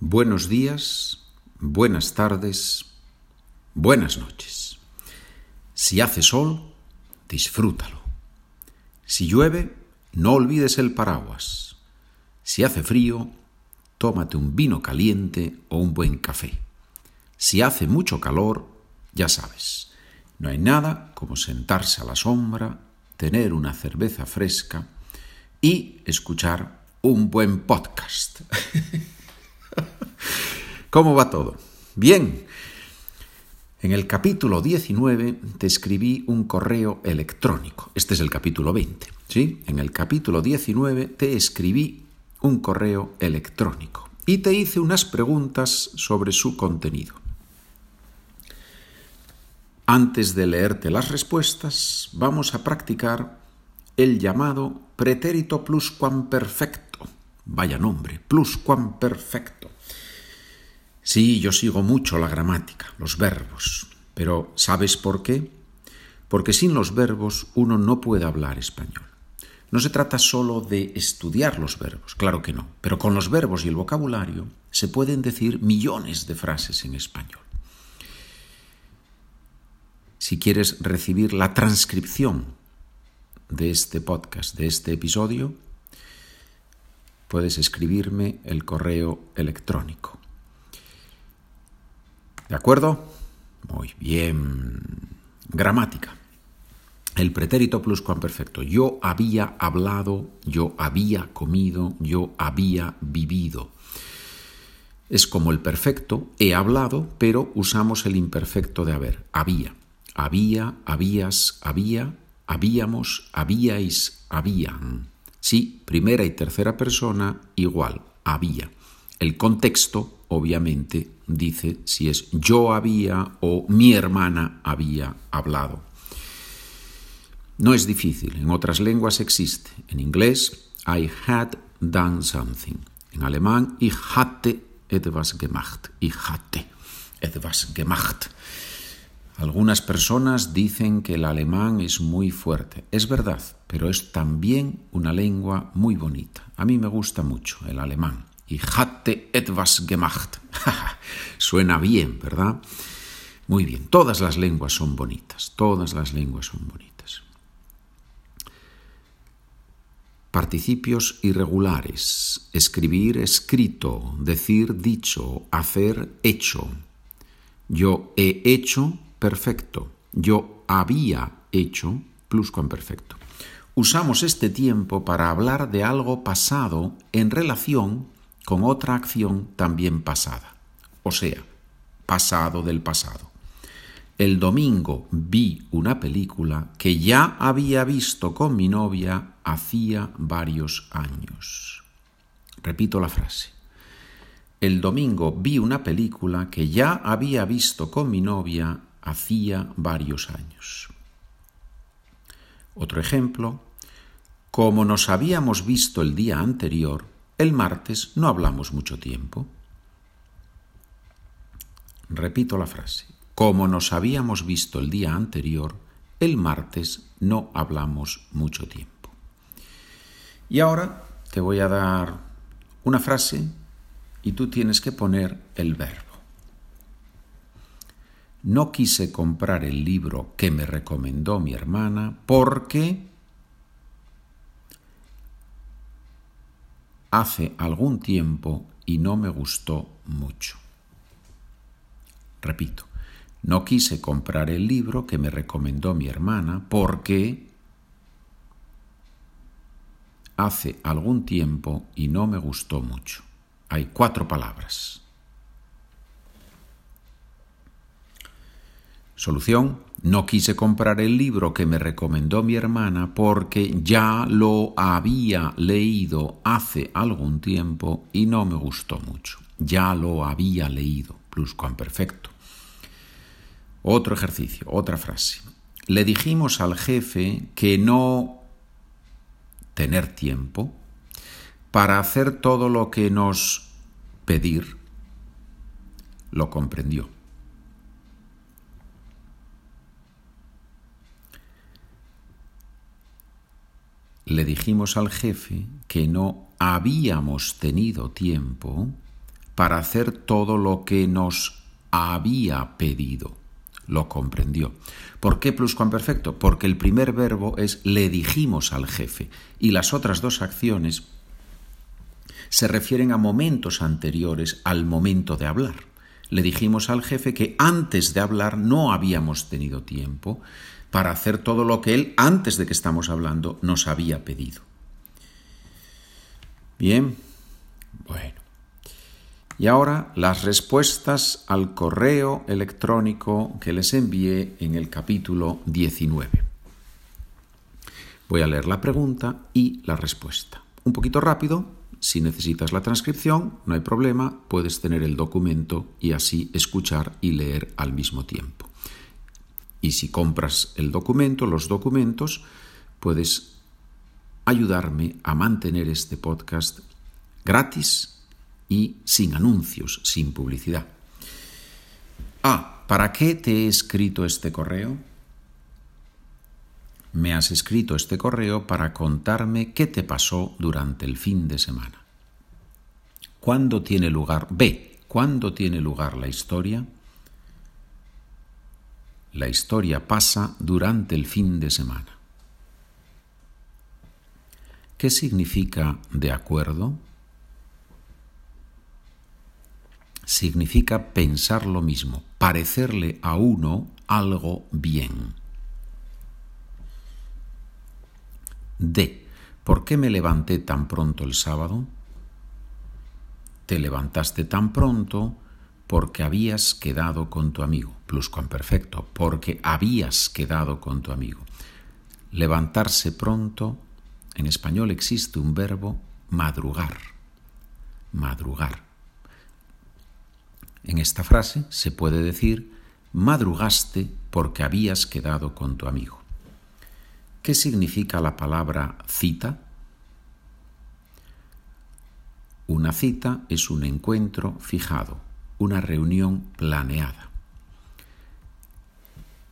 Buenos días, buenas tardes, buenas noches. Si hace sol, disfrútalo. Si llueve, no olvides el paraguas. Si hace frío, tómate un vino caliente o un buen café. Si hace mucho calor, ya sabes, no hay nada como sentarse a la sombra, tener una cerveza fresca y escuchar un buen podcast. ¿Cómo va todo? Bien. En el capítulo 19 te escribí un correo electrónico. Este es el capítulo 20. ¿sí? En el capítulo 19 te escribí un correo electrónico y te hice unas preguntas sobre su contenido. Antes de leerte las respuestas, vamos a practicar el llamado pretérito pluscuamperfecto. Vaya nombre, pluscuamperfecto. Sí, yo sigo mucho la gramática, los verbos, pero ¿sabes por qué? Porque sin los verbos uno no puede hablar español. No se trata solo de estudiar los verbos, claro que no, pero con los verbos y el vocabulario se pueden decir millones de frases en español. Si quieres recibir la transcripción de este podcast, de este episodio, puedes escribirme el correo electrónico ¿De acuerdo? Muy bien. Gramática. El pretérito pluscuamperfecto. Yo había hablado, yo había comido, yo había vivido. Es como el perfecto, he hablado, pero usamos el imperfecto de haber. Había. Había, habías, había, habíamos, habíais, habían. Sí, primera y tercera persona igual, había. El contexto obviamente dice si es yo había o mi hermana había hablado. No es difícil, en otras lenguas existe. En inglés, I had done something. En alemán, ich hatte etwas gemacht. Ich hatte etwas gemacht. Algunas personas dicen que el alemán es muy fuerte. Es verdad, pero es también una lengua muy bonita. A mí me gusta mucho el alemán. Ich hatte etwas gemacht. Suena bien, ¿verdad? Muy bien, todas las lenguas son bonitas, todas las lenguas son bonitas. Participios irregulares. Escribir escrito, decir dicho, hacer hecho. Yo he hecho perfecto. Yo había hecho pluscuamperfecto. Usamos este tiempo para hablar de algo pasado en relación con otra acción también pasada, o sea, pasado del pasado. El domingo vi una película que ya había visto con mi novia hacía varios años. Repito la frase. El domingo vi una película que ya había visto con mi novia hacía varios años. Otro ejemplo. Como nos habíamos visto el día anterior, el martes no hablamos mucho tiempo. Repito la frase. Como nos habíamos visto el día anterior, el martes no hablamos mucho tiempo. Y ahora te voy a dar una frase y tú tienes que poner el verbo. No quise comprar el libro que me recomendó mi hermana porque hace algún tiempo y no me gustó mucho. Repito, no quise comprar el libro que me recomendó mi hermana porque hace algún tiempo y no me gustó mucho. Hay cuatro palabras. Solución, no quise comprar el libro que me recomendó mi hermana porque ya lo había leído hace algún tiempo y no me gustó mucho. Ya lo había leído, pluscuamperfecto. Otro ejercicio, otra frase. Le dijimos al jefe que no tener tiempo para hacer todo lo que nos pedir. Lo comprendió. Le dijimos al jefe que no habíamos tenido tiempo para hacer todo lo que nos había pedido. Lo comprendió. ¿Por qué pluscuamperfecto? Porque el primer verbo es le dijimos al jefe y las otras dos acciones se refieren a momentos anteriores al momento de hablar. Le dijimos al jefe que antes de hablar no habíamos tenido tiempo para hacer todo lo que él, antes de que estamos hablando, nos había pedido. Bien, bueno. Y ahora las respuestas al correo electrónico que les envié en el capítulo 19. Voy a leer la pregunta y la respuesta. Un poquito rápido, si necesitas la transcripción, no hay problema, puedes tener el documento y así escuchar y leer al mismo tiempo. Y si compras el documento, los documentos, puedes ayudarme a mantener este podcast gratis y sin anuncios, sin publicidad. Ah, ¿para qué te he escrito este correo? Me has escrito este correo para contarme qué te pasó durante el fin de semana. ¿Cuándo tiene lugar? B. ¿Cuándo tiene lugar la historia? La historia pasa durante el fin de semana. ¿Qué significa de acuerdo? significa pensar lo mismo, parecerle a uno algo bien. D. ¿Por qué me levanté tan pronto el sábado? Te levantaste tan pronto porque habías quedado con tu amigo. Pluscuamperfecto, porque habías quedado con tu amigo. Levantarse pronto, en español existe un verbo madrugar. Madrugar. En esta frase se puede decir madrugaste porque habías quedado con tu amigo. ¿Qué significa la palabra cita? Una cita es un encuentro fijado, una reunión planeada.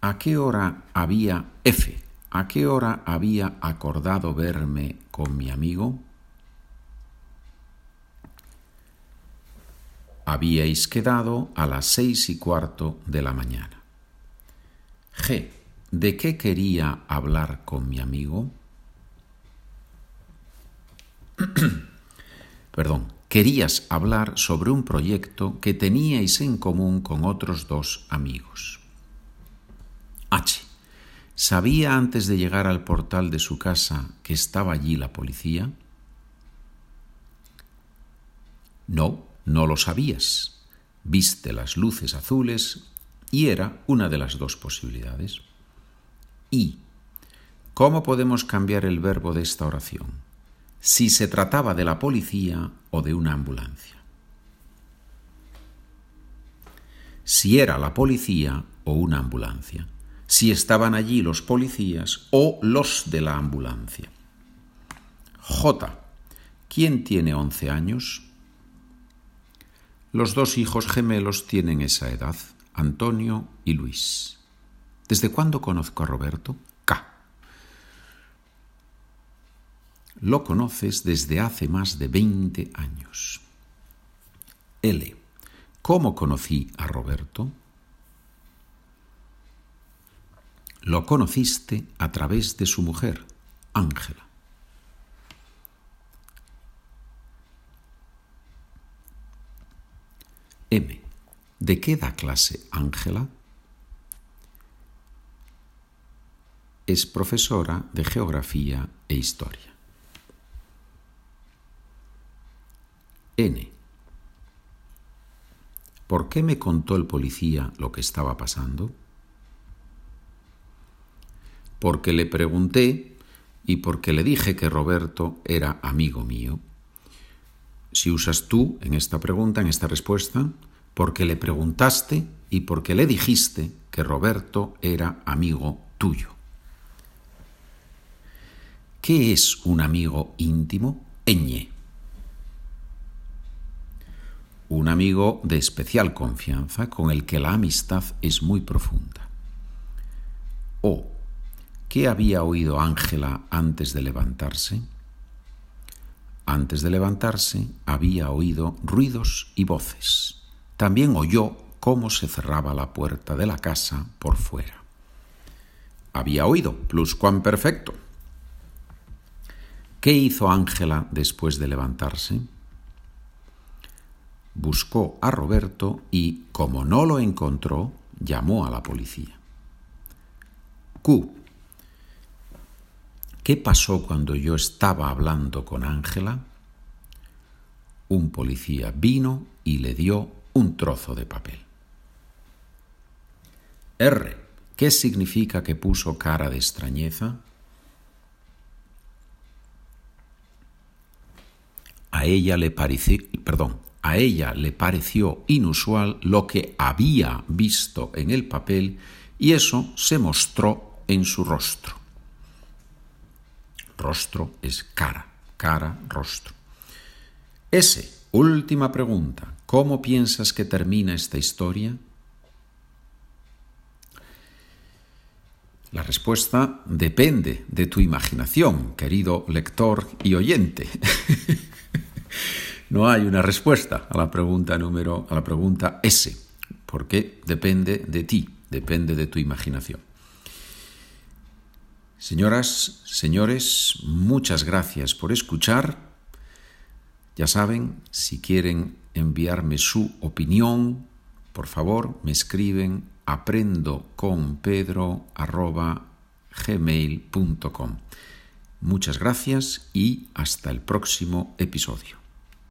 ¿A qué hora había F? ¿A qué hora había acordado verme con mi amigo? habíais quedado a las seis y cuarto de la mañana. G. ¿De qué quería hablar con mi amigo? Perdón, querías hablar sobre un proyecto que teníais en común con otros dos amigos. H. ¿Sabía antes de llegar al portal de su casa que estaba allí la policía? No, no lo sabías. Viste las luces azules y era una de las dos posibilidades. Y, ¿cómo podemos cambiar el verbo de esta oración? Si se trataba de la policía o de una ambulancia. Si era la policía o una ambulancia. Si estaban allí los policías o los de la ambulancia. J. ¿Quién tiene once años? Los dos hijos gemelos tienen esa edad, Antonio y Luis. ¿Desde cuándo conozco a Roberto? Lo conoces desde hace más de 20 años. L. ¿Cómo conocí a Roberto? Lo conociste a través de su mujer, Ángela. M. ¿De qué da clase Ángela? Es profesora de Geografía e Historia. N. ¿Por qué me contó el policía lo que estaba pasando? Porque le pregunté y porque le dije que Roberto era amigo mío si usas tú en esta pregunta, en esta respuesta, porque le preguntaste y porque le dijiste que Roberto era amigo tuyo. ¿Qué es un amigo íntimo? Un amigo de especial confianza con el que la amistad es muy profunda. O, ¿qué había oído Ángela antes de levantarse? Antes de levantarse había oído ruidos y voces. También oyó cómo se cerraba la puerta de la casa por fuera. Había oído, perfecto. ¿Qué hizo Ángela después de levantarse? Buscó a Roberto y, como no lo encontró, llamó a la policía. Q. ¿Qué pasó cuando yo estaba hablando con Ángela? Un policía vino y le dio un trozo de papel. R. ¿Qué significa que puso cara de extrañeza? A ella le pareció, perdón, a ella le pareció inusual lo que había visto en el papel y eso se mostró en su rostro. Rostro es cara, cara, rostro. S. Última pregunta. ¿Cómo piensas que termina esta historia? La respuesta depende de tu imaginación, querido lector y oyente. no hay una respuesta a la pregunta número a la pregunta S, porque depende de ti, depende de tu imaginación. Señoras, señores, muchas gracias por escuchar. Ya saben, si quieren enviarme su opinión, por favor, me escriben aprendo con pedro gmail.com. Muchas gracias y hasta el próximo episodio.